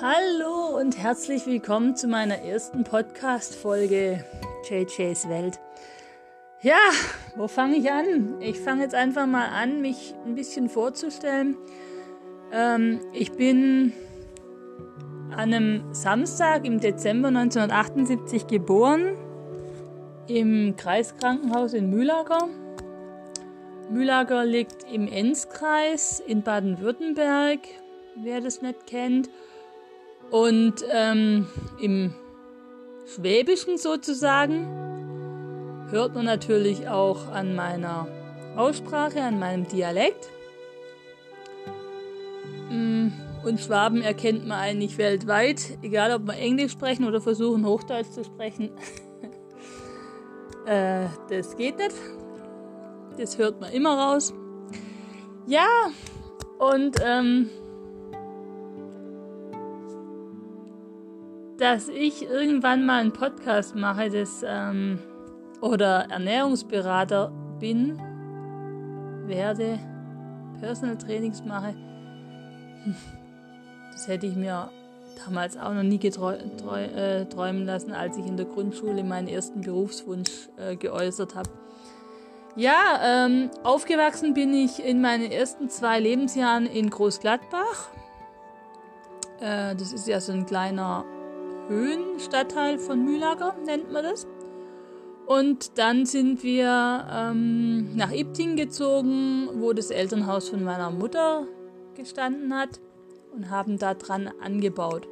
Hallo und herzlich willkommen zu meiner ersten Podcast-Folge JJ's Welt. Ja, wo fange ich an? Ich fange jetzt einfach mal an, mich ein bisschen vorzustellen. Ähm, ich bin an einem Samstag im Dezember 1978 geboren im Kreiskrankenhaus in Mühlager. Mühlager liegt im Enzkreis in Baden-Württemberg, wer das nicht kennt. Und ähm, im Schwäbischen sozusagen hört man natürlich auch an meiner Aussprache, an meinem Dialekt. Mm, und Schwaben erkennt man eigentlich weltweit, egal ob wir Englisch sprechen oder versuchen Hochdeutsch zu sprechen. äh, das geht nicht. Das hört man immer raus. Ja, und ähm, dass ich irgendwann mal einen Podcast mache, das ähm, oder Ernährungsberater bin, werde, Personal Trainings mache, das hätte ich mir damals auch noch nie äh, träumen lassen, als ich in der Grundschule meinen ersten Berufswunsch äh, geäußert habe. Ja, ähm, aufgewachsen bin ich in meinen ersten zwei Lebensjahren in Großgladbach. Äh, das ist ja so ein kleiner Höhenstadtteil von Mühlager, nennt man das. Und dann sind wir ähm, nach Ibting gezogen, wo das Elternhaus von meiner Mutter gestanden hat und haben da dran angebaut.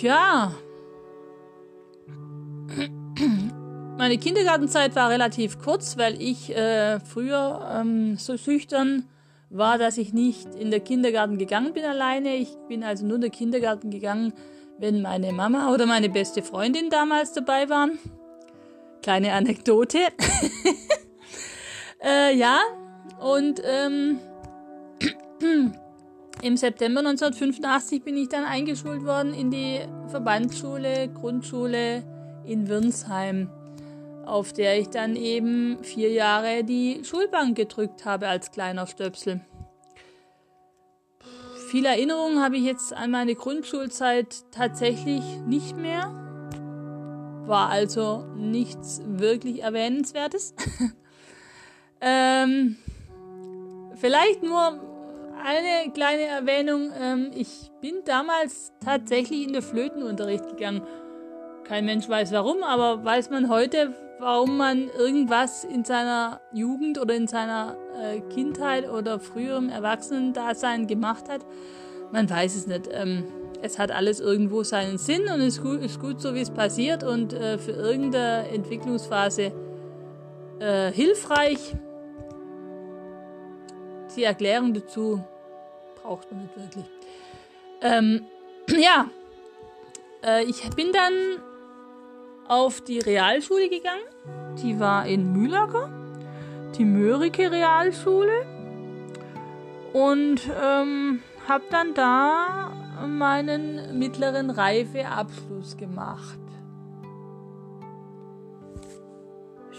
Ja. Meine Kindergartenzeit war relativ kurz, weil ich äh, früher ähm, so schüchtern war, dass ich nicht in der Kindergarten gegangen bin alleine. Ich bin also nur in der Kindergarten gegangen, wenn meine Mama oder meine beste Freundin damals dabei waren. Kleine Anekdote. äh, ja, und ähm, im September 1985 bin ich dann eingeschult worden in die Verbandsschule, Grundschule in Wirnsheim, auf der ich dann eben vier Jahre die Schulbank gedrückt habe als kleiner Stöpsel. Viele Erinnerungen habe ich jetzt an meine Grundschulzeit tatsächlich nicht mehr. War also nichts wirklich Erwähnenswertes. ähm, vielleicht nur eine kleine Erwähnung. Ähm, ich bin damals tatsächlich in den Flötenunterricht gegangen. Kein Mensch weiß warum, aber weiß man heute, warum man irgendwas in seiner Jugend oder in seiner äh, Kindheit oder früherem Erwachsenendasein gemacht hat. Man weiß es nicht. Ähm, es hat alles irgendwo seinen Sinn und ist ist gut so, wie es passiert und äh, für irgendeine Entwicklungsphase äh, hilfreich. Die Erklärung dazu braucht man nicht wirklich. Ähm, ja, äh, ich bin dann auf die Realschule gegangen. Die war in Mühlager, die Mörike Realschule. Und ähm, habe dann da meinen mittleren Reifeabschluss gemacht.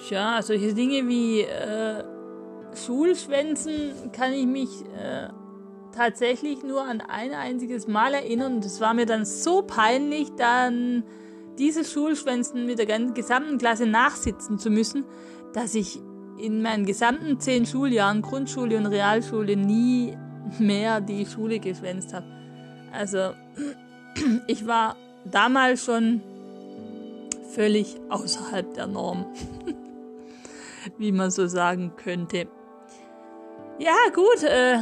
Ja, solche Dinge wie äh, Schulschwänzen kann ich mich äh, tatsächlich nur an ein einziges Mal erinnern. Das war mir dann so peinlich, dann diese Schulschwänzen mit der gesamten Klasse nachsitzen zu müssen, dass ich in meinen gesamten zehn Schuljahren, Grundschule und Realschule, nie mehr die Schule geschwänzt habe. Also, ich war damals schon völlig außerhalb der Norm, wie man so sagen könnte. Ja, gut, äh,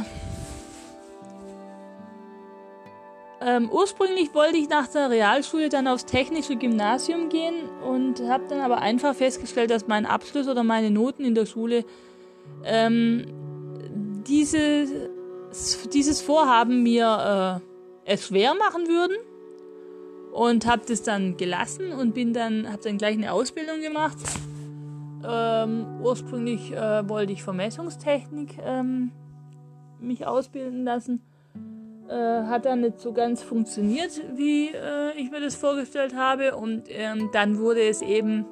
Ähm, ursprünglich wollte ich nach der Realschule dann aufs technische Gymnasium gehen und habe dann aber einfach festgestellt, dass mein Abschluss oder meine Noten in der Schule ähm, diese, dieses Vorhaben mir äh, es schwer machen würden und habe das dann gelassen und bin dann habe dann gleich eine Ausbildung gemacht. Ähm, ursprünglich äh, wollte ich Vermessungstechnik ähm, mich ausbilden lassen äh, hat dann nicht so ganz funktioniert, wie äh, ich mir das vorgestellt habe. Und ähm, dann wurde es eben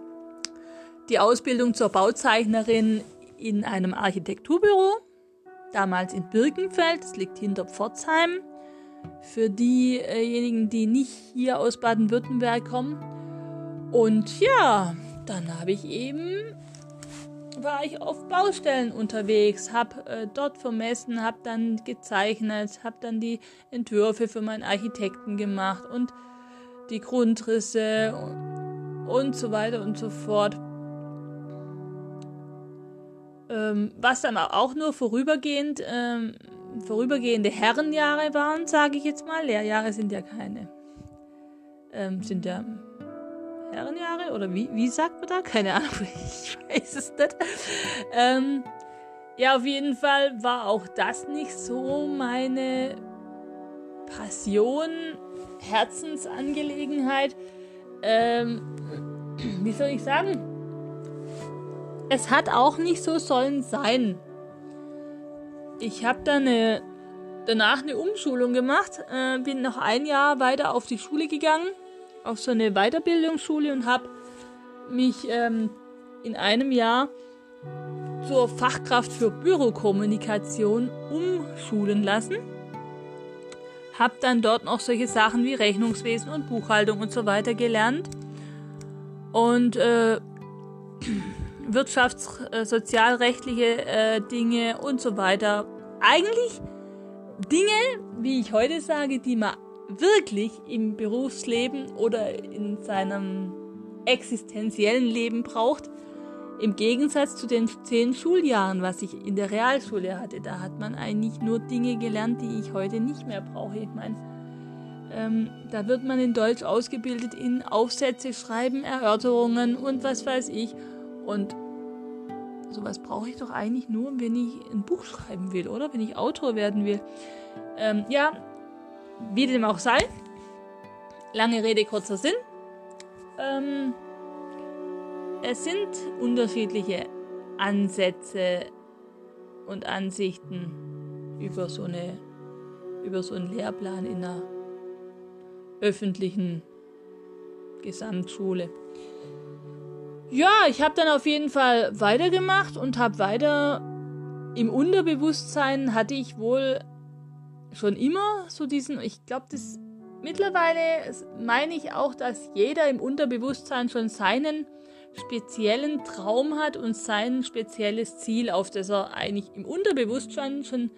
die Ausbildung zur Bauzeichnerin in einem Architekturbüro, damals in Birkenfeld, das liegt hinter Pforzheim. für diejenigen, die nicht hier aus Baden-Württemberg kommen. Und ja, dann habe ich eben war ich auf Baustellen unterwegs, habe äh, dort vermessen, habe dann gezeichnet, habe dann die Entwürfe für meinen Architekten gemacht und die Grundrisse und, so weiter und so fort. Ähm, was dann auch nur vorübergehend, ähm, vorübergehende Herrenjahre waren, sage ich jetzt mal. Lehrjahre sind ja keine. Ähm, sind ja Herrenjahre oder wie, wie sagt man da? Keine Ahnung, ich weiß es nicht. Ähm, ja, auf jeden Fall war auch das nicht so meine Passion, Herzensangelegenheit. Ähm, wie soll ich sagen? Es hat auch nicht so sollen sein. Ich habe dann eine, danach eine Umschulung gemacht, äh, bin noch ein Jahr weiter auf die Schule gegangen, auf so eine Weiterbildungsschule und habe mich ähm, in einem Jahr zur Fachkraft für Bürokommunikation umschulen lassen. Hab dann dort noch solche Sachen wie Rechnungswesen und Buchhaltung und so weiter gelernt. Und äh, wirtschafts-, äh, sozialrechtliche äh, Dinge und so weiter. Eigentlich Dinge, wie ich heute sage, die man wirklich im Berufsleben oder in seinem existenziellen Leben braucht. Im Gegensatz zu den zehn Schuljahren, was ich in der Realschule hatte, da hat man eigentlich nur Dinge gelernt, die ich heute nicht mehr brauche. Ich meine, ähm, da wird man in Deutsch ausgebildet in Aufsätze schreiben, Erörterungen und was weiß ich. Und sowas brauche ich doch eigentlich nur, wenn ich ein Buch schreiben will, oder? Wenn ich Autor werden will. Ähm, ja, wie dem auch sei. Lange Rede, kurzer Sinn. Ähm, es sind unterschiedliche Ansätze und Ansichten über so eine über so einen Lehrplan in einer öffentlichen Gesamtschule. Ja, ich habe dann auf jeden Fall weitergemacht und habe weiter im Unterbewusstsein hatte ich wohl schon immer so diesen, ich glaube, das mittlerweile meine ich auch, dass jeder im Unterbewusstsein schon seinen speziellen Traum hat und sein spezielles Ziel, auf das er eigentlich im Unterbewusstsein schon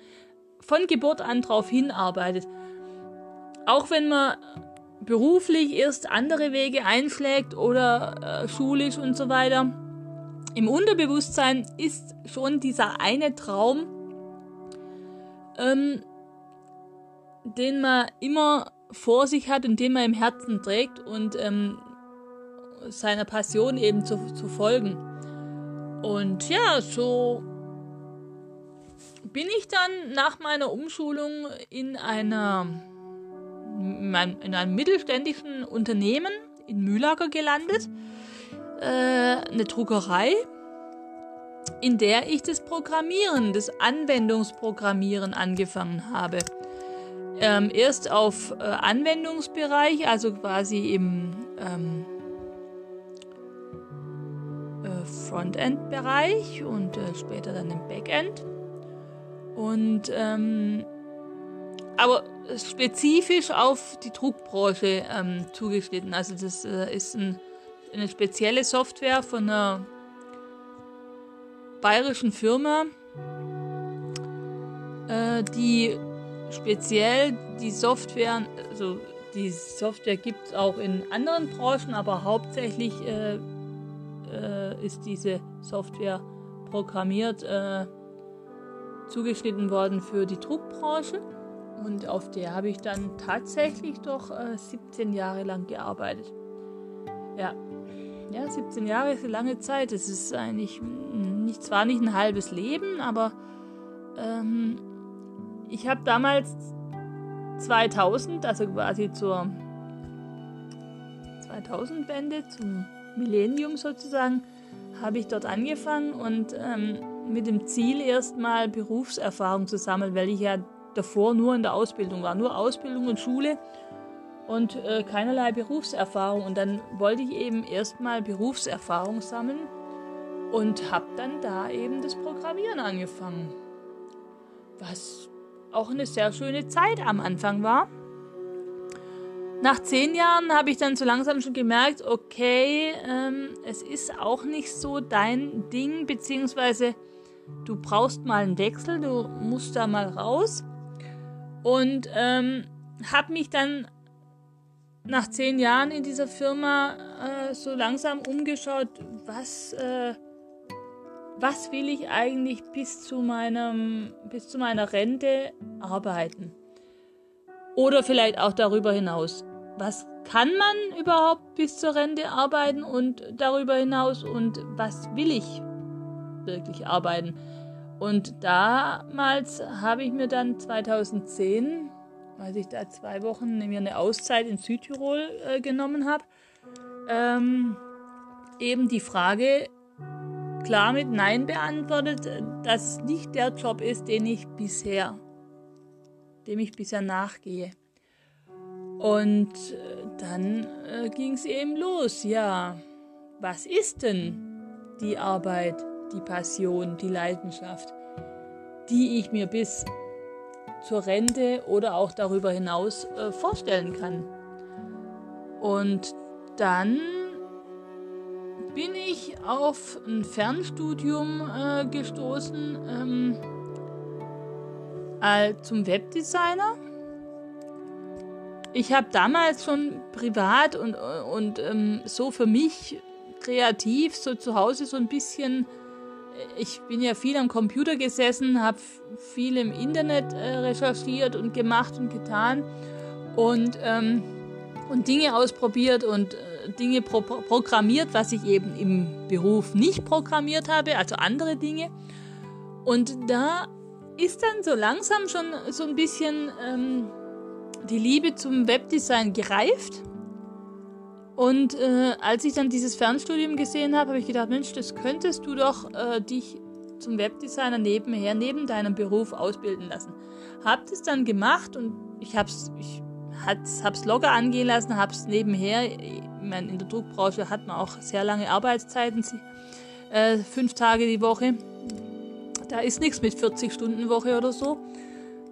von Geburt an drauf hinarbeitet. Auch wenn man beruflich erst andere Wege einschlägt oder äh, schulisch und so weiter. Im Unterbewusstsein ist schon dieser eine Traum, ähm, den man immer vor sich hat und den man im Herzen trägt und ähm, seiner Passion eben zu, zu folgen. Und ja, so bin ich dann nach meiner Umschulung in einer in einem mittelständischen Unternehmen in Mühlager gelandet, äh, eine Druckerei, in der ich das Programmieren, das Anwendungsprogrammieren angefangen habe. Ähm, erst auf äh, Anwendungsbereich, also quasi im ähm, äh, Frontend-Bereich und äh, später dann im Backend. Und ähm, aber spezifisch auf die Druckbranche ähm, zugeschnitten. Also das äh, ist ein, eine spezielle Software von einer bayerischen Firma, äh, die speziell die Software, also die Software gibt es auch in anderen Branchen, aber hauptsächlich äh, äh ist diese Software programmiert, äh, zugeschnitten worden für die Druckbranche. Und auf der habe ich dann tatsächlich doch äh, 17 Jahre lang gearbeitet. Ja. ja, 17 Jahre ist eine lange Zeit. Es ist eigentlich nicht, zwar nicht ein halbes Leben, aber ähm, ich habe damals 2000, also quasi zur 2000-Wende, zum Millennium sozusagen, habe ich dort angefangen und ähm, mit dem Ziel erstmal Berufserfahrung zu sammeln, weil ich ja davor nur in der Ausbildung war. Nur Ausbildung und Schule und äh, keinerlei Berufserfahrung. Und dann wollte ich eben erstmal Berufserfahrung sammeln und habe dann da eben das Programmieren angefangen. Was auch eine sehr schöne Zeit am Anfang war. Nach zehn Jahren habe ich dann so langsam schon gemerkt, okay, ähm, es ist auch nicht so dein Ding, beziehungsweise du brauchst mal einen Wechsel, du musst da mal raus. Und ähm, habe mich dann nach zehn Jahren in dieser Firma äh, so langsam umgeschaut, was, äh, was will ich eigentlich bis zu, meinem, bis zu meiner Rente arbeiten? Oder vielleicht auch darüber hinaus was kann man überhaupt bis zur Rente arbeiten und darüber hinaus und was will ich wirklich arbeiten. Und damals habe ich mir dann 2010, als ich da zwei Wochen mir eine Auszeit in Südtirol äh, genommen habe, ähm, eben die Frage klar mit Nein beantwortet, dass es nicht der Job ist, den ich bisher, dem ich bisher nachgehe. Und äh, dann äh, ging es eben los. Ja, was ist denn die Arbeit, die Passion, die Leidenschaft, die ich mir bis zur Rente oder auch darüber hinaus äh, vorstellen kann? Und dann bin ich auf ein Fernstudium äh, gestoßen ähm, zum Webdesigner. Ich habe damals schon privat und, und ähm, so für mich kreativ, so zu Hause so ein bisschen, ich bin ja viel am Computer gesessen, habe viel im Internet äh, recherchiert und gemacht und getan und, ähm, und Dinge ausprobiert und äh, Dinge pro programmiert, was ich eben im Beruf nicht programmiert habe, also andere Dinge. Und da ist dann so langsam schon so ein bisschen... Ähm, die Liebe zum Webdesign gereift. Und äh, als ich dann dieses Fernstudium gesehen habe, habe ich gedacht, Mensch, das könntest du doch äh, dich zum Webdesigner nebenher, neben deinem Beruf ausbilden lassen. Hab das dann gemacht und ich hab's, ich locker angehen lassen, hab's nebenher, ich meine, in der Druckbranche hat man auch sehr lange Arbeitszeiten, äh, fünf Tage die Woche. Da ist nichts mit 40 Stunden Woche oder so.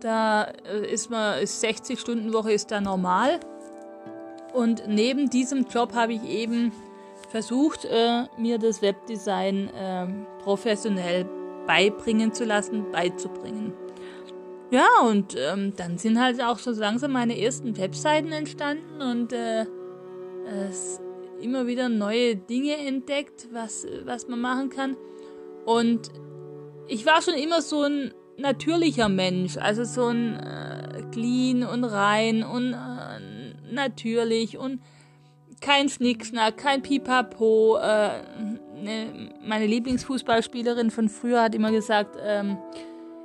Da äh, ist man, ist 60 Stunden Woche ist da normal. Und neben diesem Job habe ich eben versucht, äh, mir das Webdesign äh, professionell beibringen zu lassen, beizubringen. Ja, und ähm, dann sind halt auch so langsam meine ersten Webseiten entstanden und äh, es immer wieder neue Dinge entdeckt, was, was man machen kann. Und ich war schon immer so ein natürlicher Mensch, also so ein äh, clean und rein und äh, natürlich und kein Schnickschnack, kein Pipapo. Äh, ne, meine Lieblingsfußballspielerin von früher hat immer gesagt, ähm,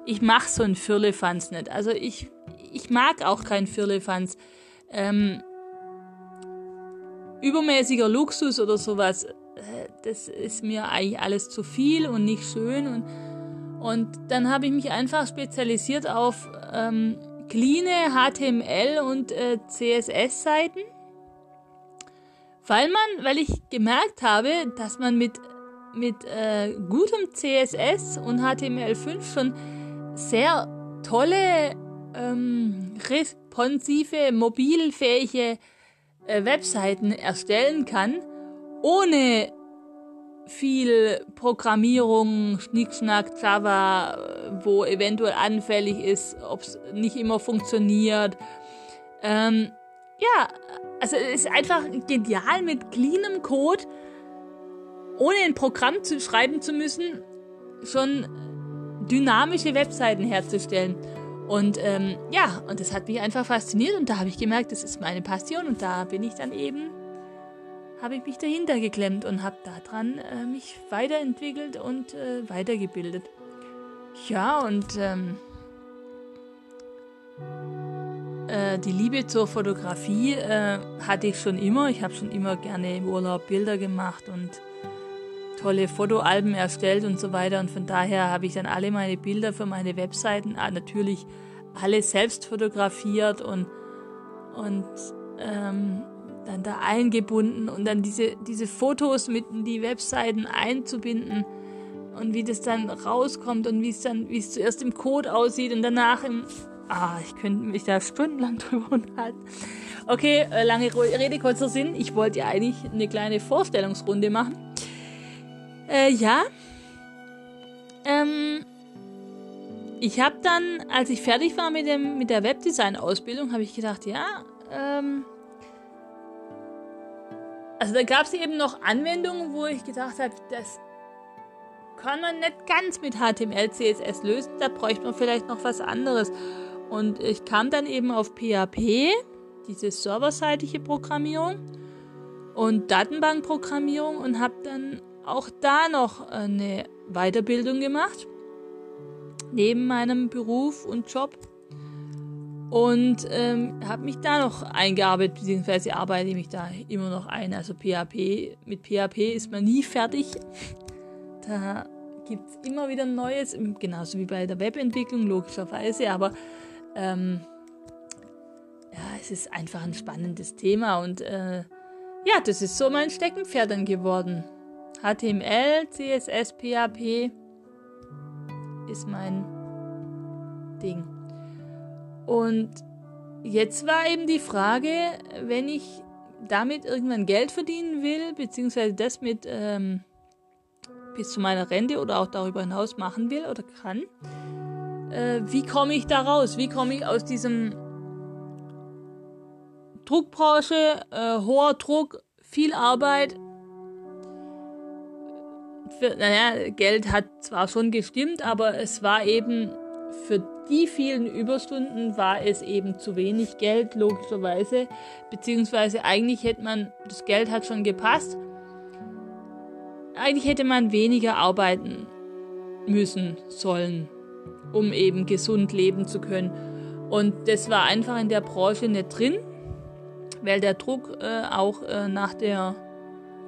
ich mach so ein Firlefanz nicht. Also ich, ich mag auch kein Firlefanz. Ähm, übermäßiger Luxus oder sowas, äh, das ist mir eigentlich alles zu viel und nicht schön. Und und dann habe ich mich einfach spezialisiert auf ähm, clean HTML und äh, CSS-Seiten, weil man, weil ich gemerkt habe, dass man mit mit äh, gutem CSS und HTML5 schon sehr tolle, ähm, responsive, mobilfähige äh, Webseiten erstellen kann, ohne viel Programmierung, Schnickschnack, Java, wo eventuell anfällig ist, ob es nicht immer funktioniert. Ähm, ja, also es ist einfach genial mit cleanem Code, ohne ein Programm zu schreiben zu müssen, schon dynamische Webseiten herzustellen. Und ähm, ja, und das hat mich einfach fasziniert und da habe ich gemerkt, das ist meine Passion und da bin ich dann eben habe ich mich dahinter geklemmt und habe daran äh, mich weiterentwickelt und äh, weitergebildet. Ja, und ähm, äh, die Liebe zur Fotografie äh, hatte ich schon immer. Ich habe schon immer gerne im Urlaub Bilder gemacht und tolle Fotoalben erstellt und so weiter. Und von daher habe ich dann alle meine Bilder für meine Webseiten äh, natürlich alle selbst fotografiert und, und ähm, dann da eingebunden und dann diese, diese Fotos mit in die Webseiten einzubinden und wie das dann rauskommt und wie es dann, wie es zuerst im Code aussieht und danach im, Ah, ich könnte mich da stundenlang drüber unterhalten. Okay, äh, lange Rede, kurzer Sinn. Ich wollte ja eigentlich eine kleine Vorstellungsrunde machen. Äh, ja. Ähm, ich habe dann, als ich fertig war mit, dem, mit der Webdesign-Ausbildung, habe ich gedacht, ja, ähm, also da gab es eben noch Anwendungen, wo ich gedacht habe, das kann man nicht ganz mit HTML, CSS lösen, da bräuchte man vielleicht noch was anderes. Und ich kam dann eben auf PHP, diese serverseitige Programmierung und Datenbankprogrammierung und habe dann auch da noch eine Weiterbildung gemacht, neben meinem Beruf und Job. Und ähm, habe mich da noch eingearbeitet, beziehungsweise arbeite ich mich da immer noch ein. Also PHP, mit PHP ist man nie fertig. Da gibt es immer wieder Neues, genauso wie bei der Webentwicklung, logischerweise. Aber ähm, ja, es ist einfach ein spannendes Thema und äh, ja, das ist so mein Steckenpferd dann geworden. HTML, CSS, PHP ist mein Ding. Und jetzt war eben die Frage, wenn ich damit irgendwann Geld verdienen will, beziehungsweise das mit ähm, bis zu meiner Rente oder auch darüber hinaus machen will oder kann, äh, wie komme ich da raus? Wie komme ich aus diesem Druckbranche, äh, hoher Druck, viel Arbeit. Für, naja, Geld hat zwar schon gestimmt, aber es war eben für die vielen Überstunden war es eben zu wenig Geld, logischerweise. Beziehungsweise eigentlich hätte man, das Geld hat schon gepasst. Eigentlich hätte man weniger arbeiten müssen sollen um eben gesund leben zu können. Und das war einfach in der Branche nicht drin, weil der Druck äh, auch äh, nach der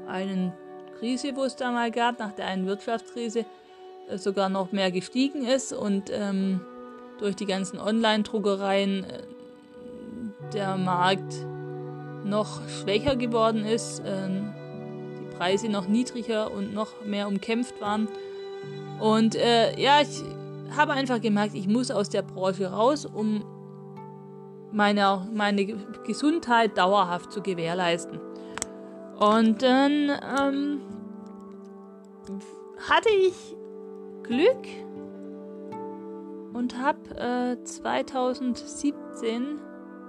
einen Krise, wo es da mal gab, nach der einen Wirtschaftskrise, äh, sogar noch mehr gestiegen ist und ähm, durch die ganzen Online-Druckereien äh, der Markt noch schwächer geworden ist, ähm, die Preise noch niedriger und noch mehr umkämpft waren. Und äh, ja, ich habe einfach gemerkt, ich muss aus der Branche raus, um meine, meine Gesundheit dauerhaft zu gewährleisten. Und dann ähm, hatte ich Glück und habe äh, 2017,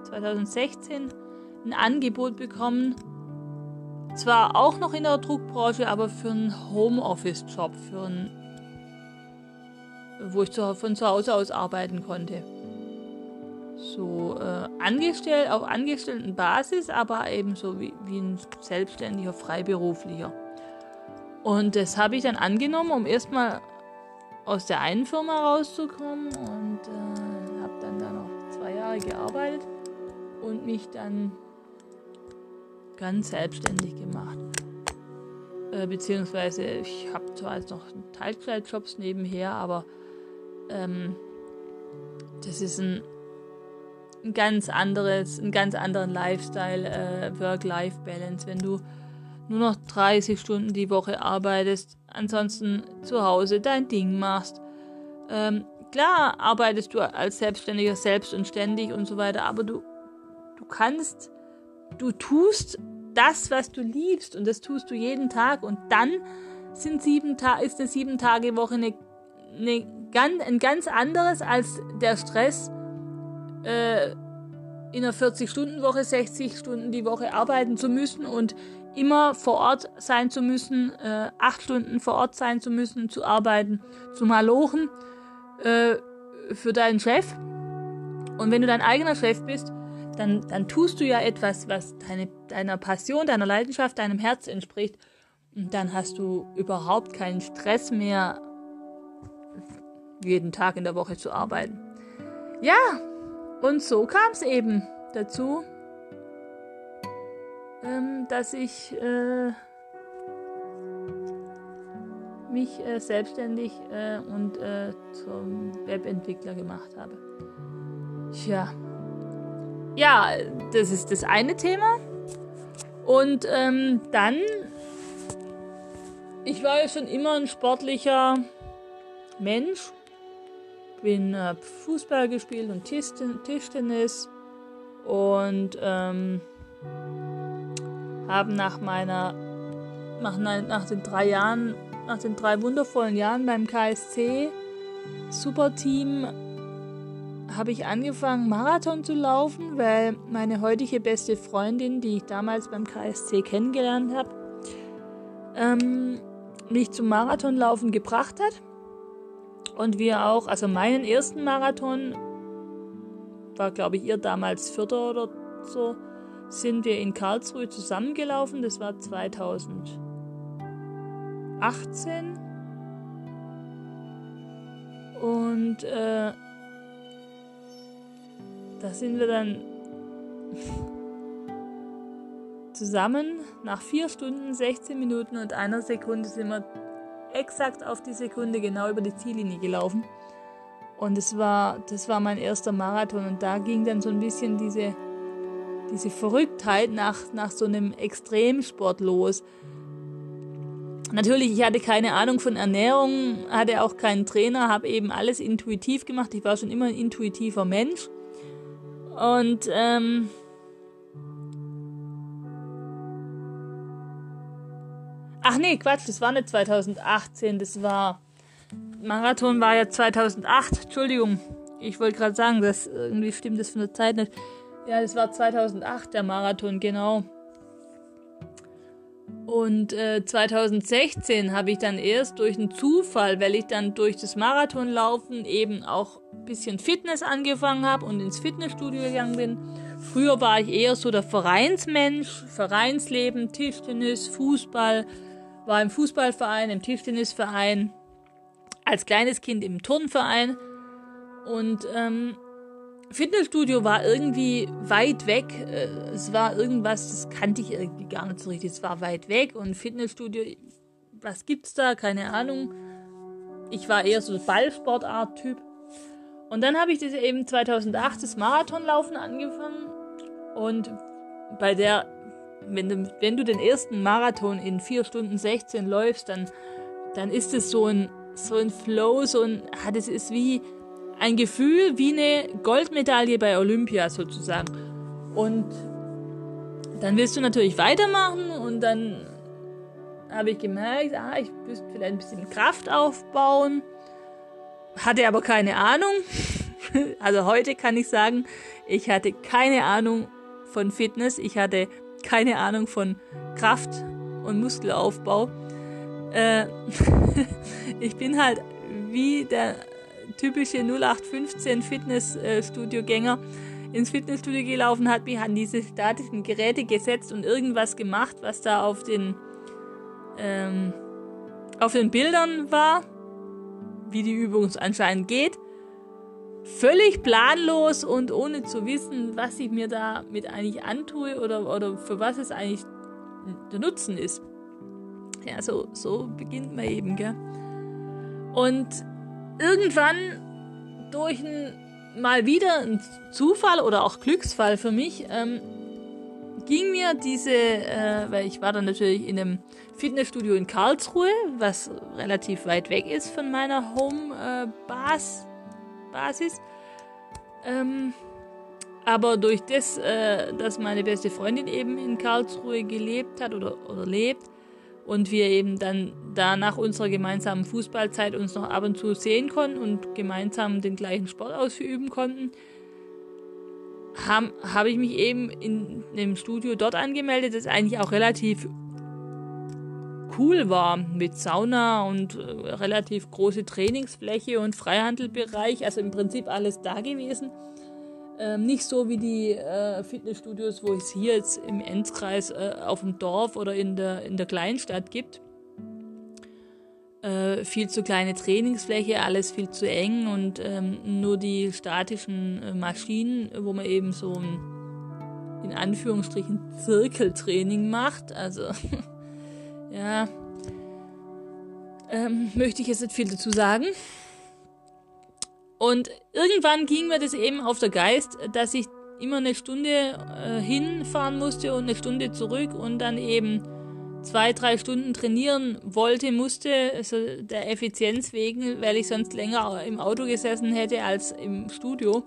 2016 ein Angebot bekommen, zwar auch noch in der Druckbranche, aber für einen Homeoffice-Job, für einen wo ich von zu Hause aus arbeiten konnte. So äh, angestellt, auf Angestelltenbasis, aber eben so wie, wie ein selbstständiger Freiberuflicher. Und das habe ich dann angenommen, um erstmal aus der einen Firma rauszukommen und äh, habe dann da noch zwei Jahre gearbeitet und mich dann ganz selbstständig gemacht. Äh, beziehungsweise ich habe zwar jetzt noch Teilzeitjobs nebenher, aber ähm, das ist ein, ein, ganz anderes, ein ganz anderen Lifestyle, äh, Work-Life-Balance, wenn du nur noch 30 Stunden die Woche arbeitest, ansonsten zu Hause dein Ding machst. Ähm, klar arbeitest du als Selbstständiger selbst und ständig und so weiter, aber du, du kannst, du tust das, was du liebst und das tust du jeden Tag und dann sind sieben Ta ist eine sieben Tage Woche eine, eine ein ganz anderes als der Stress, äh, in einer 40-Stunden-Woche, 60 Stunden die Woche arbeiten zu müssen und immer vor Ort sein zu müssen, äh, acht Stunden vor Ort sein zu müssen, zu arbeiten, zu malochen äh, für deinen Chef. Und wenn du dein eigener Chef bist, dann, dann tust du ja etwas, was deine, deiner Passion, deiner Leidenschaft, deinem Herz entspricht. Und dann hast du überhaupt keinen Stress mehr, jeden Tag in der Woche zu arbeiten. Ja, und so kam es eben dazu, ähm, dass ich äh, mich äh, selbstständig äh, und äh, zum Webentwickler gemacht habe. Tja. Ja, das ist das eine Thema. Und ähm, dann, ich war ja schon immer ein sportlicher Mensch bin äh, Fußball gespielt und Tischtennis und ähm, haben nach meiner nach, nach den drei Jahren, nach den drei wundervollen Jahren beim KSC Superteam habe ich angefangen Marathon zu laufen, weil meine heutige beste Freundin, die ich damals beim KSC kennengelernt habe, ähm, mich zum Marathonlaufen gebracht hat. Und wir auch, also meinen ersten Marathon war, glaube ich, ihr damals Vierter oder so, sind wir in Karlsruhe zusammengelaufen. Das war 2018. Und äh, da sind wir dann zusammen nach 4 Stunden, 16 Minuten und einer Sekunde sind wir exakt auf die Sekunde genau über die Ziellinie gelaufen. Und es war, das war mein erster Marathon und da ging dann so ein bisschen diese, diese Verrücktheit nach, nach so einem Extremsport los. Natürlich, ich hatte keine Ahnung von Ernährung, hatte auch keinen Trainer, habe eben alles intuitiv gemacht. Ich war schon immer ein intuitiver Mensch. Und ähm, Ach nee, Quatsch, das war nicht 2018, das war. Marathon war ja 2008, Entschuldigung. Ich wollte gerade sagen, das irgendwie stimmt das von der Zeit nicht. Ja, das war 2008 der Marathon, genau. Und äh, 2016 habe ich dann erst durch einen Zufall, weil ich dann durch das Marathonlaufen eben auch ein bisschen Fitness angefangen habe und ins Fitnessstudio gegangen bin. Früher war ich eher so der Vereinsmensch, Vereinsleben, Tischtennis, Fußball, war im Fußballverein, im Tischtennisverein, als kleines Kind im Turnverein und ähm, Fitnessstudio war irgendwie weit weg. Äh, es war irgendwas, das kannte ich irgendwie gar nicht so richtig. Es war weit weg und Fitnessstudio, was gibt's da? Keine Ahnung. Ich war eher so Ballsportart-Typ. Und dann habe ich das eben 2008 das Marathonlaufen angefangen und bei der wenn du, wenn du den ersten Marathon in 4 Stunden 16 läufst, dann, dann ist es so ein, so ein Flow, so ein, ah, das ist wie ein Gefühl, wie eine Goldmedaille bei Olympia sozusagen. Und dann willst du natürlich weitermachen und dann habe ich gemerkt, ah, ich müsste vielleicht ein bisschen Kraft aufbauen. Hatte aber keine Ahnung. Also heute kann ich sagen, ich hatte keine Ahnung von Fitness. Ich hatte keine Ahnung von Kraft und Muskelaufbau. Äh, ich bin halt wie der typische 0815 Fitnessstudio-Gänger ins Fitnessstudio gelaufen, hat mich an diese statischen Geräte gesetzt und irgendwas gemacht, was da auf den, ähm, auf den Bildern war, wie die Übung anscheinend geht völlig planlos und ohne zu wissen, was ich mir damit eigentlich antue oder, oder für was es eigentlich der Nutzen ist. Ja, so, so beginnt man eben, gell? Und irgendwann durch ein, mal wieder ein Zufall oder auch Glücksfall für mich, ähm, ging mir diese, äh, weil ich war dann natürlich in einem Fitnessstudio in Karlsruhe, was relativ weit weg ist von meiner Home-Base, Basis. Ähm, aber durch das, äh, dass meine beste Freundin eben in Karlsruhe gelebt hat oder, oder lebt und wir eben dann da nach unserer gemeinsamen Fußballzeit uns noch ab und zu sehen konnten und gemeinsam den gleichen Sport ausüben konnten, habe hab ich mich eben in dem Studio dort angemeldet, das eigentlich auch relativ cool war mit Sauna und äh, relativ große Trainingsfläche und Freihandelbereich, also im Prinzip alles da gewesen. Ähm, nicht so wie die äh, Fitnessstudios, wo es hier jetzt im Enzkreis äh, auf dem Dorf oder in der, in der Kleinstadt gibt. Äh, viel zu kleine Trainingsfläche, alles viel zu eng und ähm, nur die statischen äh, Maschinen, wo man eben so ein in Anführungsstrichen Zirkeltraining macht. Also Ja. Ähm, möchte ich jetzt nicht viel dazu sagen. Und irgendwann ging mir das eben auf der Geist, dass ich immer eine Stunde äh, hinfahren musste und eine Stunde zurück und dann eben zwei, drei Stunden trainieren wollte, musste, also der Effizienz wegen, weil ich sonst länger im Auto gesessen hätte als im Studio.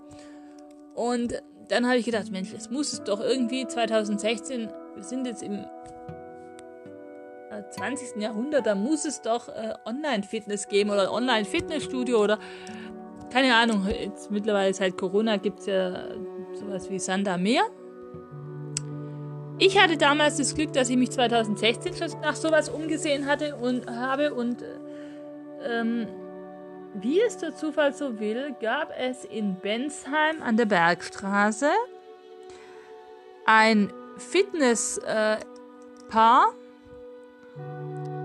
Und dann habe ich gedacht, Mensch, es muss doch irgendwie 2016, wir sind jetzt im 20. Äh, Jahrhundert, da muss es doch äh, Online-Fitness geben oder Online-Fitnessstudio oder keine Ahnung, jetzt mittlerweile seit Corona gibt es ja sowas wie Sander Meer. Ich hatte damals das Glück, dass ich mich 2016 schon nach sowas umgesehen hatte und habe und ähm, wie es der Zufall so will, gab es in Bensheim an der Bergstraße ein Fitnesspaar, äh,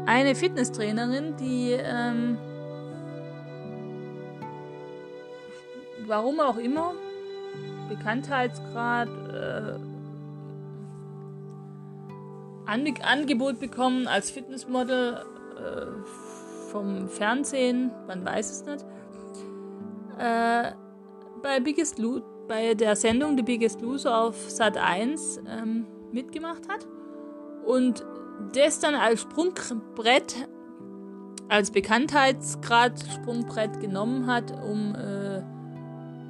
eine Fitnesstrainerin, die ähm, warum auch immer Bekanntheitsgrad äh, An Angebot bekommen als Fitnessmodel äh, vom Fernsehen, man weiß es nicht, äh, bei Biggest Lo bei der Sendung The Biggest Loser auf Sat 1 ähm, mitgemacht hat. Und das dann als Sprungbrett, als Bekanntheitsgrad Sprungbrett genommen hat, um äh,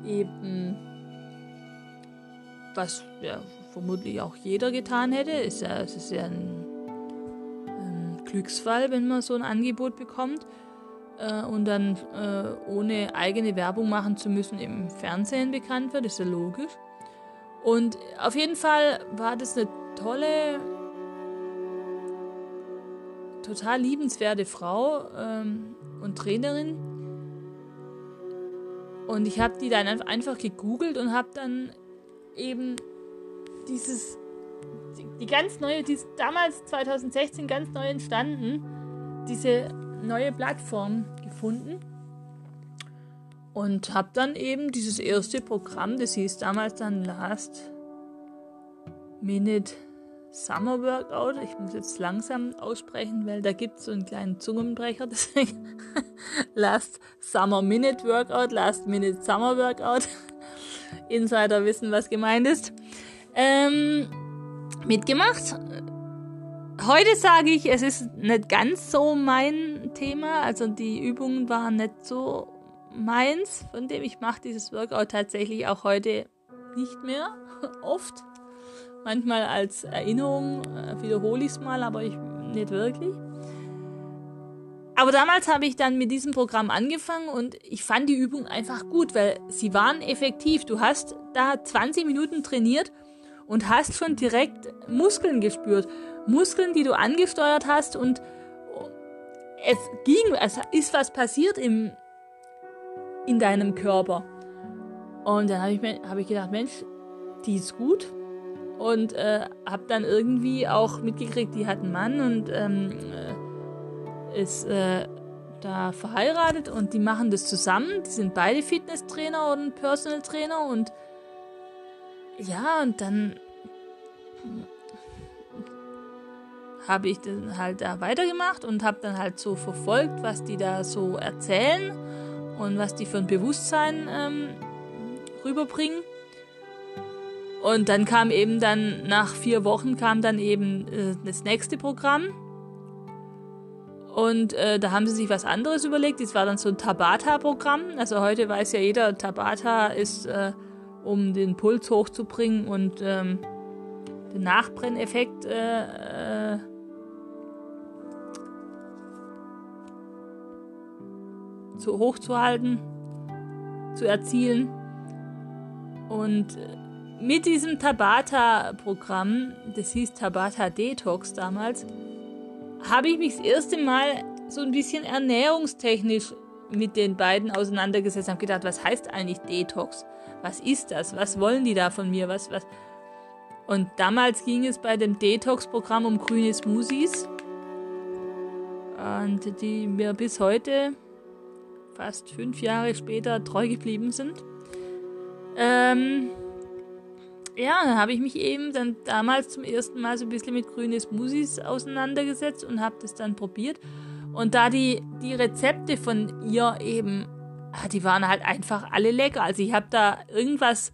eben was ja, vermutlich auch jeder getan hätte. Ist ja, es ist ja ein, ein Glücksfall, wenn man so ein Angebot bekommt äh, und dann äh, ohne eigene Werbung machen zu müssen im Fernsehen bekannt wird, ist ja logisch. Und auf jeden Fall war das eine tolle, total liebenswerte Frau ähm, und Trainerin. Und ich habe die dann einfach gegoogelt und habe dann eben dieses, die, die ganz neue, die ist damals 2016 ganz neu entstanden, diese neue Plattform gefunden und habe dann eben dieses erste Programm, das hieß damals dann Last Minute Summer Workout. Ich muss jetzt langsam aussprechen, weil da gibt es so einen kleinen Zungenbrecher. Deswegen Last Summer Minute Workout, Last Minute Summer Workout. Insider wissen, was gemeint ist. Ähm, mitgemacht. Heute sage ich, es ist nicht ganz so mein Thema. Also die Übungen waren nicht so meins. Von dem ich mache dieses Workout tatsächlich auch heute nicht mehr. Oft. Manchmal als Erinnerung äh, wiederhole ich es mal, aber ich nicht wirklich. Aber damals habe ich dann mit diesem Programm angefangen und ich fand die Übung einfach gut, weil sie waren effektiv. Du hast da 20 Minuten trainiert und hast schon direkt Muskeln gespürt. Muskeln, die du angesteuert hast und es ging, es ist was passiert im, in deinem Körper. Und dann habe ich, hab ich gedacht, Mensch, die ist gut. Und äh, habe dann irgendwie auch mitgekriegt, die hat einen Mann und ähm, äh, ist äh, da verheiratet und die machen das zusammen. Die sind beide Fitnesstrainer und Personal Trainer und ja, und dann habe ich dann halt da weitergemacht und habe dann halt so verfolgt, was die da so erzählen und was die für ein Bewusstsein ähm, rüberbringen. Und dann kam eben dann, nach vier Wochen kam dann eben äh, das nächste Programm. Und äh, da haben sie sich was anderes überlegt. Das war dann so ein Tabata-Programm. Also heute weiß ja jeder, Tabata ist, äh, um den Puls hochzubringen und ähm, den Nachbrenneffekt äh, äh zu hochzuhalten, zu erzielen. Und äh, mit diesem Tabata-Programm, das hieß Tabata Detox damals, habe ich mich das erste Mal so ein bisschen ernährungstechnisch mit den beiden auseinandergesetzt und habe gedacht, was heißt eigentlich Detox? Was ist das? Was wollen die da von mir? Was, was? Und damals ging es bei dem Detox-Programm um grüne Smoothies. Und die mir bis heute, fast fünf Jahre später, treu geblieben sind. Ähm, ja, dann habe ich mich eben dann damals zum ersten Mal so ein bisschen mit grünen Smoothies auseinandergesetzt und habe das dann probiert. Und da die, die Rezepte von ihr eben, ah, die waren halt einfach alle lecker. Also ich habe da irgendwas,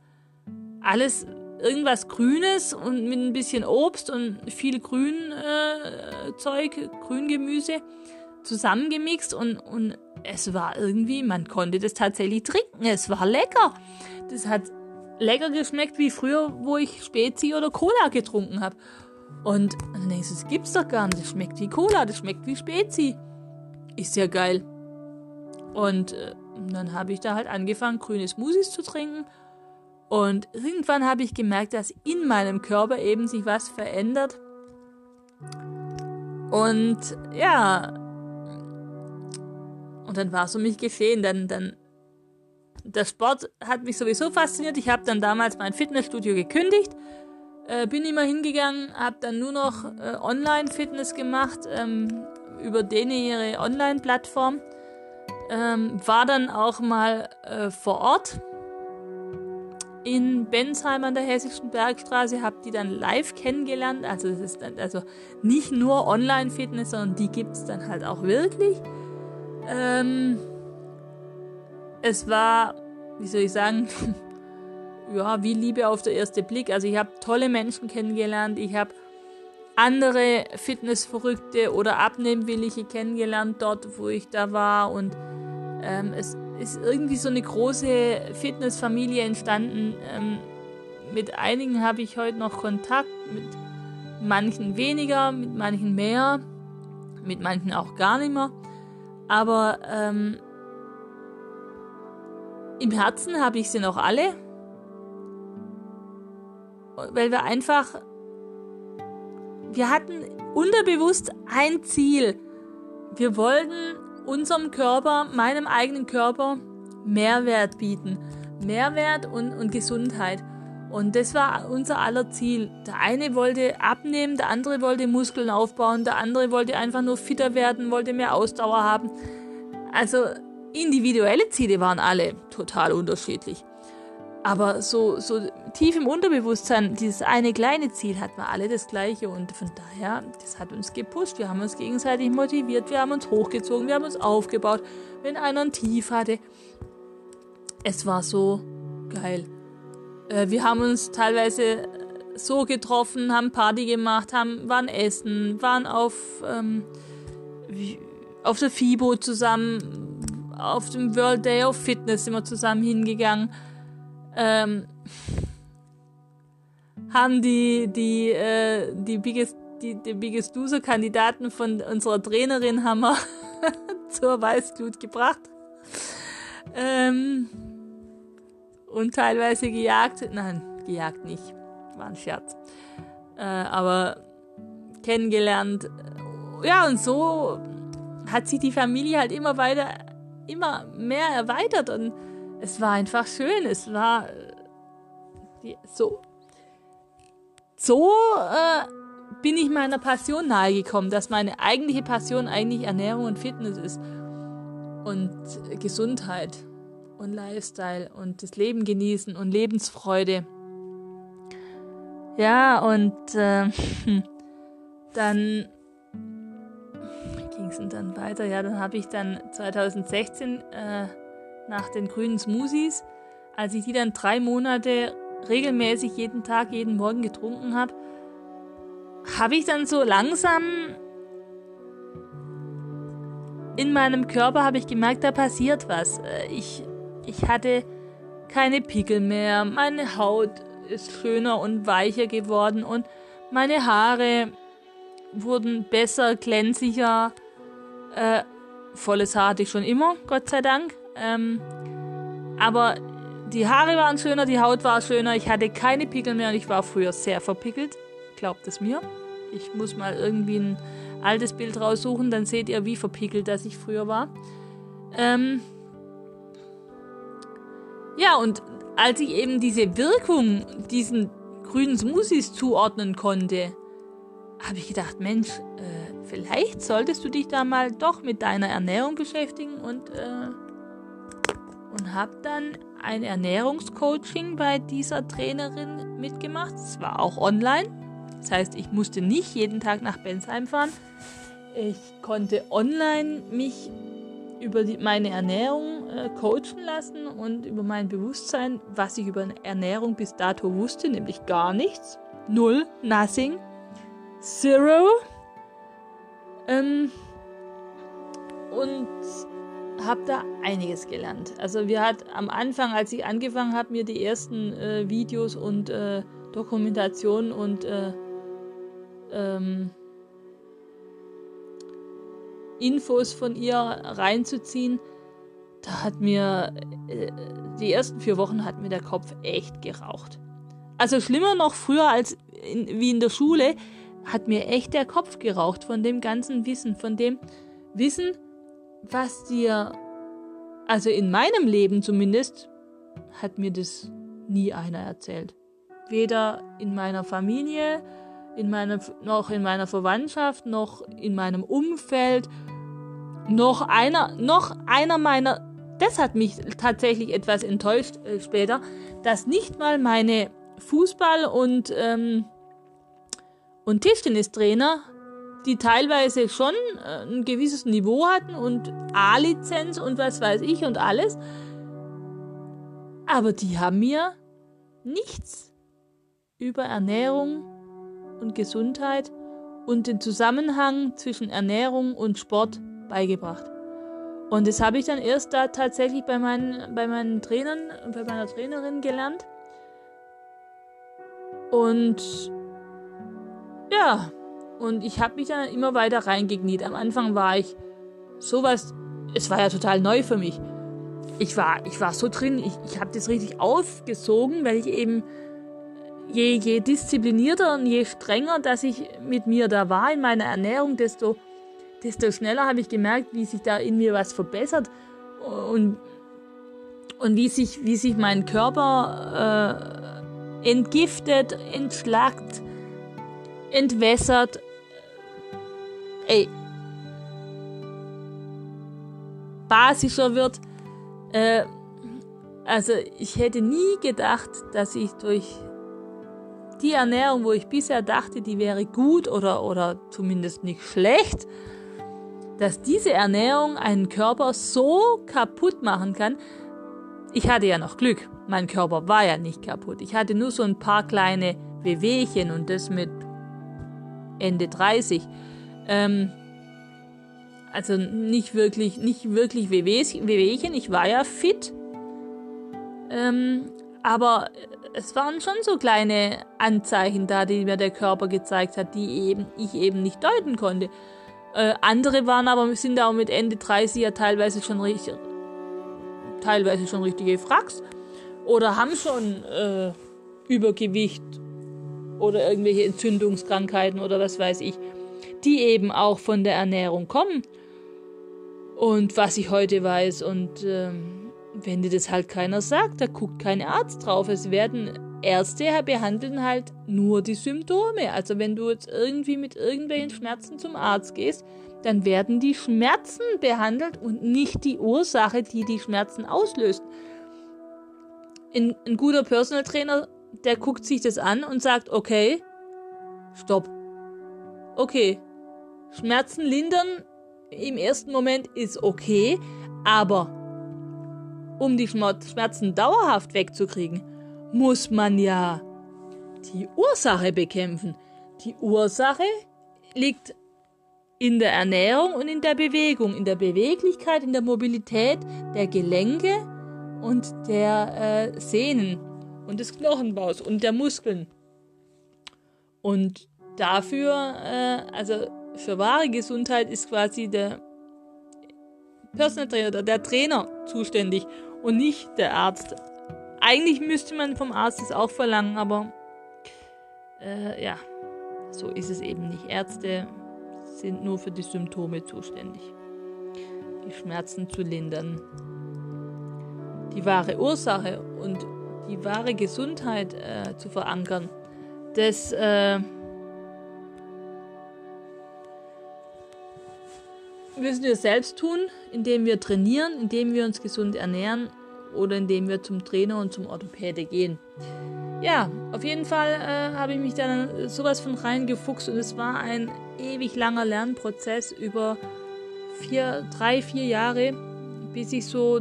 alles irgendwas Grünes und mit ein bisschen Obst und viel Grünzeug, äh, Grüngemüse zusammengemixt und, und es war irgendwie, man konnte das tatsächlich trinken. Es war lecker. Das hat lecker geschmeckt wie früher, wo ich Spezi oder Cola getrunken habe. Und dann denkst du, das gibt's doch gar nicht. Das schmeckt wie Cola, das schmeckt wie Spezi. Ist ja geil. Und äh, dann habe ich da halt angefangen, grüne Smoothies zu trinken. Und irgendwann habe ich gemerkt, dass in meinem Körper eben sich was verändert. Und ja, und dann war es um mich geschehen. Dann, dann, der Sport hat mich sowieso fasziniert. Ich habe dann damals mein Fitnessstudio gekündigt äh, bin immer hingegangen, habe dann nur noch äh, Online-Fitness gemacht ähm, über denen ihre Online-Plattform. Ähm, war dann auch mal äh, vor Ort in Bensheim an der Hessischen Bergstraße, habe die dann live kennengelernt. Also es ist dann also nicht nur Online-Fitness, sondern die gibt es dann halt auch wirklich. Ähm, es war, wie soll ich sagen, ja, wie Liebe auf den ersten Blick. Also ich habe tolle Menschen kennengelernt, ich habe andere Fitnessverrückte oder Abnehmwillige kennengelernt dort, wo ich da war und ähm, es ist irgendwie so eine große Fitnessfamilie entstanden. Ähm, mit einigen habe ich heute noch Kontakt, mit manchen weniger, mit manchen mehr, mit manchen auch gar nicht mehr. Aber ähm, im Herzen habe ich sie noch alle weil wir einfach, wir hatten unterbewusst ein Ziel. Wir wollten unserem Körper, meinem eigenen Körper, Mehrwert bieten. Mehrwert und, und Gesundheit. Und das war unser aller Ziel. Der eine wollte abnehmen, der andere wollte Muskeln aufbauen, der andere wollte einfach nur fitter werden, wollte mehr Ausdauer haben. Also individuelle Ziele waren alle total unterschiedlich. Aber so, so tief im Unterbewusstsein, dieses eine kleine Ziel hatten wir alle das gleiche und von daher, das hat uns gepusht. Wir haben uns gegenseitig motiviert, wir haben uns hochgezogen, wir haben uns aufgebaut, wenn einer ein Tief hatte. Es war so geil. Äh, wir haben uns teilweise so getroffen, haben Party gemacht, haben, waren essen, waren auf, ähm, auf der FIBO zusammen, auf dem World Day of Fitness wir zusammen hingegangen ähm, haben die, die, äh, die Biggest, die, die Biggest Loser Kandidaten von unserer Trainerin haben zur Weißglut gebracht. Ähm, und teilweise gejagt. Nein, gejagt nicht. War ein Scherz. Äh, aber kennengelernt. Ja, und so hat sich die Familie halt immer weiter, immer mehr erweitert und es war einfach schön. Es war äh, so. So äh, bin ich meiner Passion nahegekommen, dass meine eigentliche Passion eigentlich Ernährung und Fitness ist. Und Gesundheit und Lifestyle und das Leben genießen und Lebensfreude. Ja, und äh, dann es dann weiter. Ja, dann habe ich dann 2016 äh, nach den grünen Smoothies. Als ich die dann drei Monate regelmäßig jeden Tag, jeden Morgen getrunken habe, habe ich dann so langsam in meinem Körper habe ich gemerkt, da passiert was. Äh, ich, ich hatte keine Pickel mehr, meine Haut ist schöner und weicher geworden und meine Haare wurden besser, glänziger. Äh, volles Haar hatte ich schon immer, Gott sei Dank. Ähm, aber die Haare waren schöner, die Haut war schöner, ich hatte keine Pickel mehr und ich war früher sehr verpickelt. Glaubt es mir. Ich muss mal irgendwie ein altes Bild raussuchen, dann seht ihr, wie verpickelt das ich früher war. Ähm ja, und als ich eben diese Wirkung diesen grünen Smoothies zuordnen konnte, habe ich gedacht, Mensch, äh, vielleicht solltest du dich da mal doch mit deiner Ernährung beschäftigen und äh, und habe dann ein Ernährungscoaching bei dieser Trainerin mitgemacht. Es war auch online. Das heißt, ich musste nicht jeden Tag nach Bensheim fahren. Ich konnte online mich über die, meine Ernährung äh, coachen lassen und über mein Bewusstsein, was ich über Ernährung bis dato wusste, nämlich gar nichts. Null, nothing, zero. Ähm, und habe da einiges gelernt. Also wir hat am Anfang, als ich angefangen habe, mir die ersten äh, Videos und äh, Dokumentationen und äh, ähm, Infos von ihr reinzuziehen, da hat mir äh, die ersten vier Wochen hat mir der Kopf echt geraucht. Also schlimmer noch früher als in, wie in der Schule hat mir echt der Kopf geraucht von dem ganzen Wissen, von dem Wissen, was dir, also in meinem Leben zumindest, hat mir das nie einer erzählt. Weder in meiner Familie, in meiner, noch in meiner Verwandtschaft, noch in meinem Umfeld, noch einer, noch einer meiner, das hat mich tatsächlich etwas enttäuscht äh, später, dass nicht mal meine Fußball- und, ähm, und Tischtennistrainer die teilweise schon äh, ein gewisses Niveau hatten und A-Lizenz und was weiß ich und alles. Aber die haben mir nichts über Ernährung und Gesundheit und den Zusammenhang zwischen Ernährung und Sport beigebracht. Und das habe ich dann erst da tatsächlich bei meinen, bei meinen Trainern, bei meiner Trainerin gelernt. Und ja, und ich habe mich dann immer weiter reingekniet. Am Anfang war ich sowas, es war ja total neu für mich. Ich war, ich war so drin, ich, ich habe das richtig aufgesogen, weil ich eben je, je disziplinierter und je strenger, dass ich mit mir da war in meiner Ernährung, desto, desto schneller habe ich gemerkt, wie sich da in mir was verbessert und, und wie, sich, wie sich mein Körper äh, entgiftet, entschlackt, entwässert. Ey. Basischer wird. Äh, also ich hätte nie gedacht, dass ich durch die Ernährung, wo ich bisher dachte, die wäre gut oder, oder zumindest nicht schlecht, dass diese Ernährung einen Körper so kaputt machen kann. Ich hatte ja noch Glück. Mein Körper war ja nicht kaputt. Ich hatte nur so ein paar kleine Wehwehchen und das mit Ende 30. Ähm, also nicht wirklich, nicht wirklich Wehwehchen. Ich war ja fit. Ähm, aber es waren schon so kleine Anzeichen da, die mir der Körper gezeigt hat, die eben, ich eben nicht deuten konnte. Äh, andere waren aber, sind auch mit Ende 30 ja teilweise schon richtig, teilweise schon richtige Fracks. Oder haben schon äh, Übergewicht oder irgendwelche Entzündungskrankheiten oder was weiß ich, die eben auch von der Ernährung kommen. Und was ich heute weiß und ähm, wenn dir das halt keiner sagt, da guckt kein Arzt drauf. Es werden Ärzte behandeln halt nur die Symptome. Also wenn du jetzt irgendwie mit irgendwelchen Schmerzen zum Arzt gehst, dann werden die Schmerzen behandelt und nicht die Ursache, die die Schmerzen auslöst. Ein, ein guter Personal Trainer der guckt sich das an und sagt, okay, stopp. Okay, Schmerzen lindern im ersten Moment ist okay, aber um die Schmerzen dauerhaft wegzukriegen, muss man ja die Ursache bekämpfen. Die Ursache liegt in der Ernährung und in der Bewegung, in der Beweglichkeit, in der Mobilität der Gelenke und der äh, Sehnen und des Knochenbaus und der Muskeln. Und dafür, äh, also für wahre Gesundheit ist quasi der Personal Trainer der Trainer zuständig und nicht der Arzt. Eigentlich müsste man vom Arzt das auch verlangen, aber äh, ja, so ist es eben nicht. Ärzte sind nur für die Symptome zuständig, die Schmerzen zu lindern. Die wahre Ursache und die wahre Gesundheit äh, zu verankern. Das äh, müssen wir selbst tun, indem wir trainieren, indem wir uns gesund ernähren oder indem wir zum Trainer und zum Orthopäde gehen. Ja, auf jeden Fall äh, habe ich mich dann sowas von reingefuchst und es war ein ewig langer Lernprozess über vier, drei, vier Jahre, bis ich so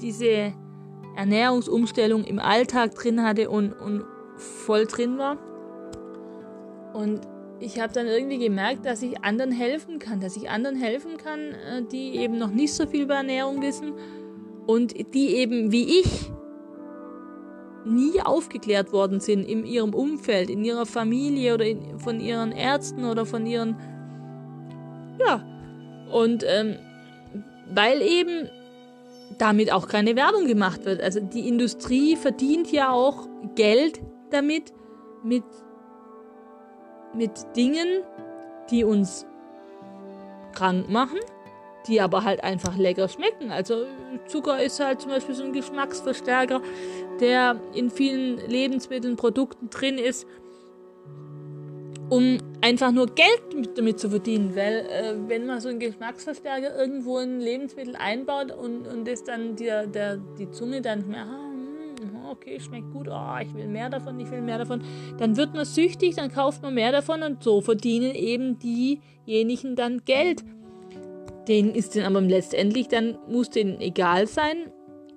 diese Ernährungsumstellung im Alltag drin hatte und, und voll drin war. Und ich habe dann irgendwie gemerkt, dass ich anderen helfen kann, dass ich anderen helfen kann, äh, die eben noch nicht so viel über Ernährung wissen und die eben wie ich nie aufgeklärt worden sind in ihrem Umfeld, in ihrer Familie oder in, von ihren Ärzten oder von ihren ja und ähm, weil eben damit auch keine Werbung gemacht wird. Also die Industrie verdient ja auch Geld damit mit mit Dingen, die uns krank machen, die aber halt einfach lecker schmecken. Also Zucker ist halt zum Beispiel so ein Geschmacksverstärker, der in vielen Lebensmitteln, Produkten drin ist, um einfach nur Geld damit zu verdienen. Weil äh, wenn man so einen Geschmacksverstärker irgendwo in ein Lebensmittel einbaut und, und das dann der, der, die Zunge dann mehr, ah, okay, schmeckt gut, oh, ich will mehr davon, ich will mehr davon, dann wird man süchtig, dann kauft man mehr davon und so verdienen eben diejenigen dann Geld. Denen ist dann aber letztendlich, dann muss denen egal sein,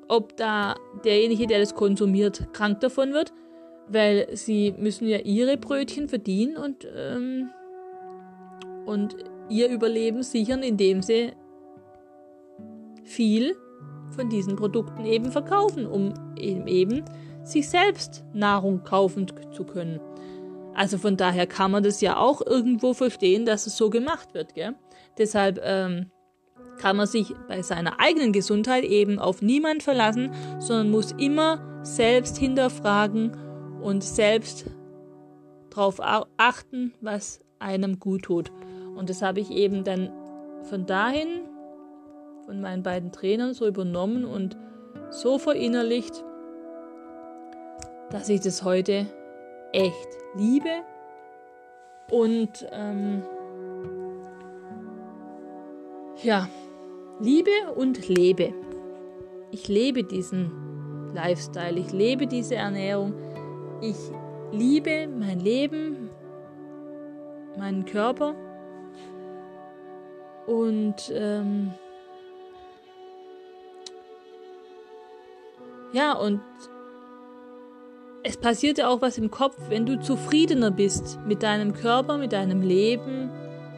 ob da derjenige, der das konsumiert, krank davon wird, weil sie müssen ja ihre Brötchen verdienen und, ähm, und ihr Überleben sichern, indem sie viel von diesen Produkten eben verkaufen, um eben sich selbst Nahrung kaufen zu können. Also von daher kann man das ja auch irgendwo verstehen, dass es so gemacht wird. Gell? Deshalb ähm, kann man sich bei seiner eigenen Gesundheit eben auf niemand verlassen, sondern muss immer selbst hinterfragen und selbst darauf achten, was einem gut tut. Und das habe ich eben dann von dahin von meinen beiden Trainern so übernommen und so verinnerlicht, dass ich das heute echt liebe und ähm, ja, liebe und lebe. Ich lebe diesen Lifestyle, ich lebe diese Ernährung, ich liebe mein Leben, meinen Körper und ähm, Ja, und es passiert ja auch was im Kopf, wenn du zufriedener bist mit deinem Körper, mit deinem Leben,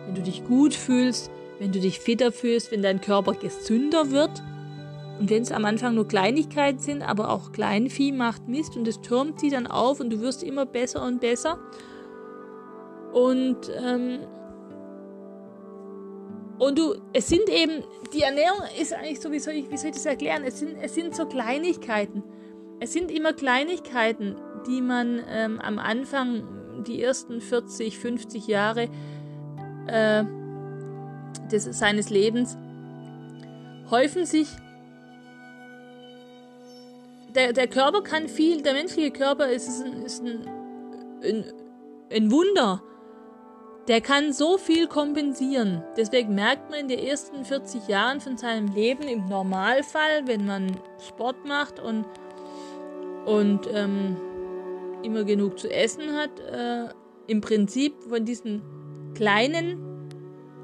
wenn du dich gut fühlst, wenn du dich fitter fühlst, wenn dein Körper gesünder wird. Und wenn es am Anfang nur Kleinigkeiten sind, aber auch Kleinvieh macht Mist und es türmt sie dann auf und du wirst immer besser und besser. Und ähm, und du, es sind eben, die Ernährung ist eigentlich so, wie soll ich, wie soll ich das erklären? Es sind, es sind so Kleinigkeiten. Es sind immer Kleinigkeiten, die man ähm, am Anfang, die ersten 40, 50 Jahre äh, des, seines Lebens, häufen sich. Der, der Körper kann viel, der menschliche Körper ist, ist, ein, ist ein, ein, ein Wunder der kann so viel kompensieren. Deswegen merkt man in den ersten 40 Jahren von seinem Leben im Normalfall, wenn man Sport macht und, und ähm, immer genug zu essen hat, äh, im Prinzip von diesen kleinen,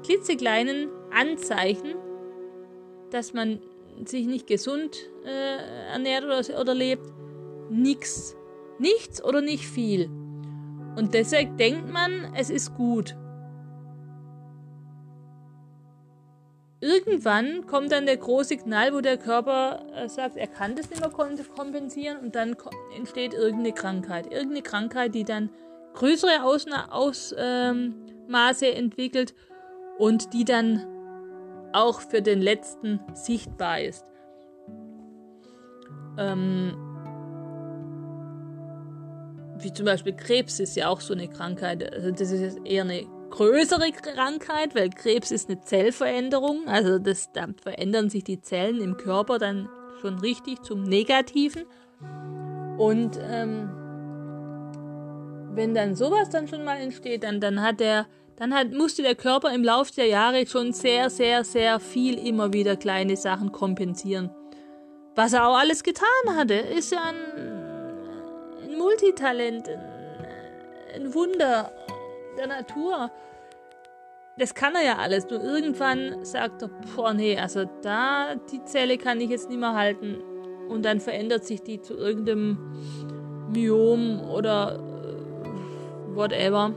klitzekleinen Anzeichen, dass man sich nicht gesund äh, ernährt oder, oder lebt, nichts. Nichts oder nicht viel. Und deshalb denkt man, es ist gut. Irgendwann kommt dann der große Knall, wo der Körper äh, sagt, er kann das nicht mehr kompensieren und dann entsteht irgendeine Krankheit. Irgendeine Krankheit, die dann größere Ausmaße Aus, ähm, entwickelt und die dann auch für den letzten sichtbar ist. Ähm, wie zum Beispiel Krebs ist ja auch so eine Krankheit. Also das ist eher eine größere Krankheit, weil Krebs ist eine Zellveränderung. Also das, da verändern sich die Zellen im Körper dann schon richtig zum Negativen. Und ähm, wenn dann sowas dann schon mal entsteht, dann, dann hat der, dann hat, musste der Körper im Laufe der Jahre schon sehr, sehr, sehr viel immer wieder kleine Sachen kompensieren. Was er auch alles getan hatte, ist ja ein Multitalent, ein, ein Wunder der Natur. das kann er ja alles. Nur irgendwann sagt er, boah, nee, also da, die Zelle kann ich jetzt nicht mehr halten. Und dann verändert sich die zu irgendeinem Myom oder äh, whatever.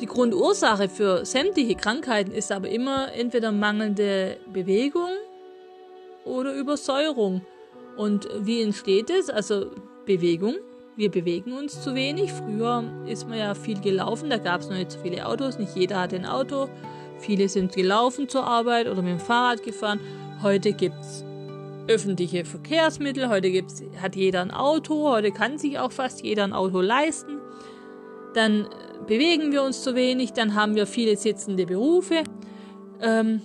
Die Grundursache für sämtliche Krankheiten ist aber immer entweder mangelnde Bewegung oder Übersäuerung. Und wie entsteht es? Also Bewegung. Wir bewegen uns zu wenig. Früher ist man ja viel gelaufen, da gab es noch nicht so viele Autos. Nicht jeder hat ein Auto. Viele sind gelaufen zur Arbeit oder mit dem Fahrrad gefahren. Heute gibt es öffentliche Verkehrsmittel, heute gibt's, hat jeder ein Auto, heute kann sich auch fast jeder ein Auto leisten. Dann bewegen wir uns zu wenig, dann haben wir viele sitzende Berufe. Ähm,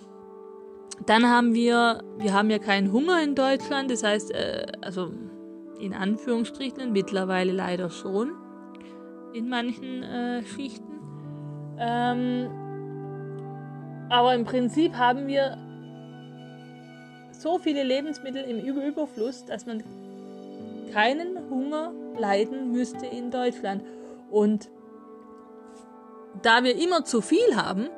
dann haben wir, wir haben ja keinen Hunger in Deutschland, das heißt, äh, also in Anführungsstrichen mittlerweile leider schon in manchen äh, Schichten. Ähm, aber im Prinzip haben wir so viele Lebensmittel im Überfluss, dass man keinen Hunger leiden müsste in Deutschland. Und da wir immer zu viel haben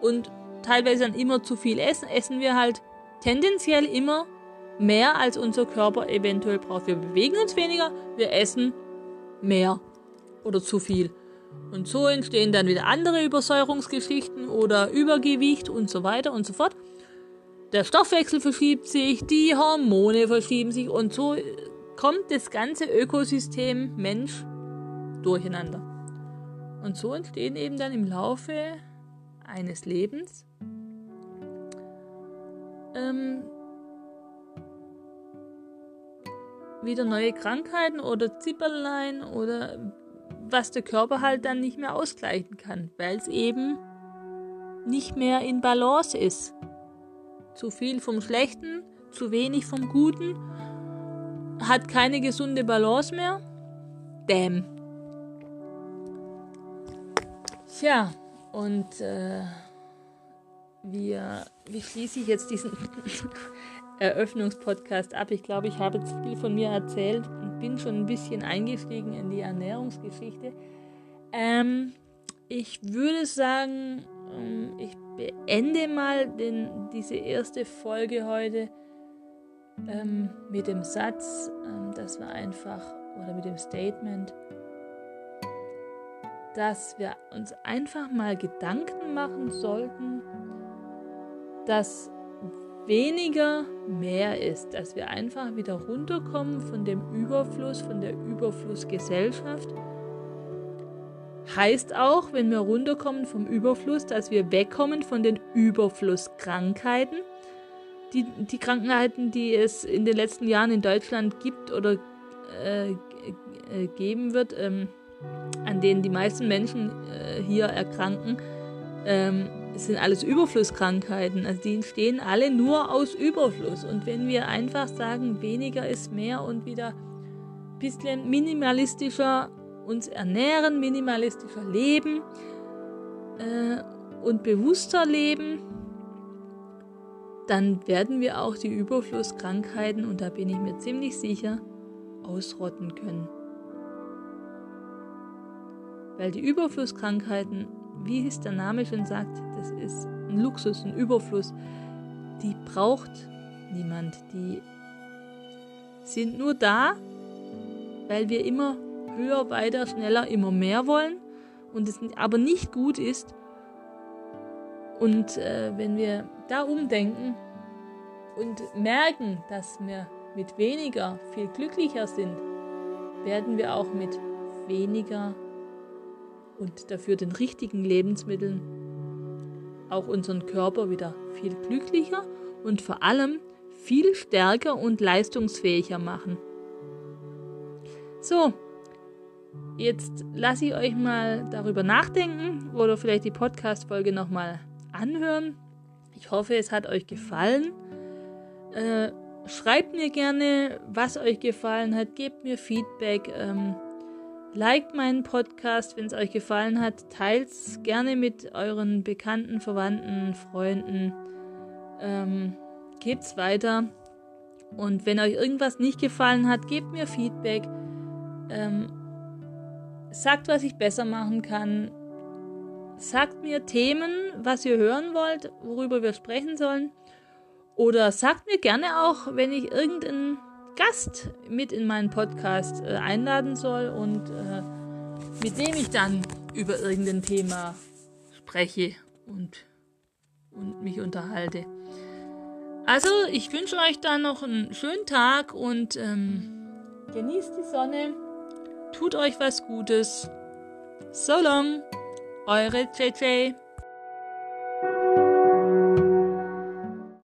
und teilweise dann immer zu viel essen, essen wir halt tendenziell immer mehr, als unser Körper eventuell braucht. Wir bewegen uns weniger, wir essen mehr oder zu viel. Und so entstehen dann wieder andere Übersäuerungsgeschichten oder Übergewicht und so weiter und so fort. Der Stoffwechsel verschiebt sich, die Hormone verschieben sich und so kommt das ganze Ökosystem Mensch durcheinander. Und so entstehen eben dann im Laufe eines Lebens ähm, wieder neue Krankheiten oder Zipperlein oder was der Körper halt dann nicht mehr ausgleichen kann, weil es eben nicht mehr in Balance ist. Zu viel vom Schlechten, zu wenig vom Guten, hat keine gesunde Balance mehr. Damn. Tja, und äh, wir, wie schließe ich jetzt diesen Eröffnungspodcast ab? Ich glaube, ich habe jetzt viel von mir erzählt und bin schon ein bisschen eingestiegen in die Ernährungsgeschichte. Ähm, ich würde sagen, ähm, ich beende mal den, diese erste Folge heute ähm, mit dem Satz, ähm, dass wir einfach, oder mit dem Statement, dass wir uns einfach mal Gedanken machen sollten, dass weniger mehr ist, dass wir einfach wieder runterkommen von dem Überfluss, von der Überflussgesellschaft. Heißt auch, wenn wir runterkommen vom Überfluss, dass wir wegkommen von den Überflusskrankheiten. Die, die Krankheiten, die es in den letzten Jahren in Deutschland gibt oder äh, äh, geben wird, ähm, an denen die meisten Menschen äh, hier erkranken, ähm, sind alles Überflusskrankheiten. Also die entstehen alle nur aus Überfluss. Und wenn wir einfach sagen, weniger ist mehr und wieder ein bisschen minimalistischer uns ernähren, minimalistischer leben äh, und bewusster leben, dann werden wir auch die Überflusskrankheiten, und da bin ich mir ziemlich sicher, ausrotten können. Weil die Überflusskrankheiten, wie es der Name schon sagt, das ist ein Luxus, ein Überfluss, die braucht niemand. Die sind nur da, weil wir immer höher, weiter, schneller, immer mehr wollen und es aber nicht gut ist. Und äh, wenn wir da umdenken und merken, dass wir mit weniger viel glücklicher sind, werden wir auch mit weniger und dafür den richtigen Lebensmitteln auch unseren Körper wieder viel glücklicher und vor allem viel stärker und leistungsfähiger machen. So, jetzt lasse ich euch mal darüber nachdenken oder vielleicht die Podcast-Folge nochmal anhören. Ich hoffe, es hat euch gefallen. Äh, schreibt mir gerne, was euch gefallen hat. Gebt mir Feedback. Ähm, Liked meinen Podcast, wenn es euch gefallen hat. Teilt es gerne mit euren Bekannten, Verwandten, Freunden. Ähm, es weiter. Und wenn euch irgendwas nicht gefallen hat, gebt mir Feedback. Ähm, sagt, was ich besser machen kann. Sagt mir Themen, was ihr hören wollt, worüber wir sprechen sollen. Oder sagt mir gerne auch, wenn ich irgendeinen Gast mit in meinen Podcast äh, einladen soll und äh, mit dem ich dann über irgendein Thema spreche und, und mich unterhalte. Also, ich wünsche euch dann noch einen schönen Tag und ähm, genießt die Sonne, tut euch was Gutes. So long, eure JJ.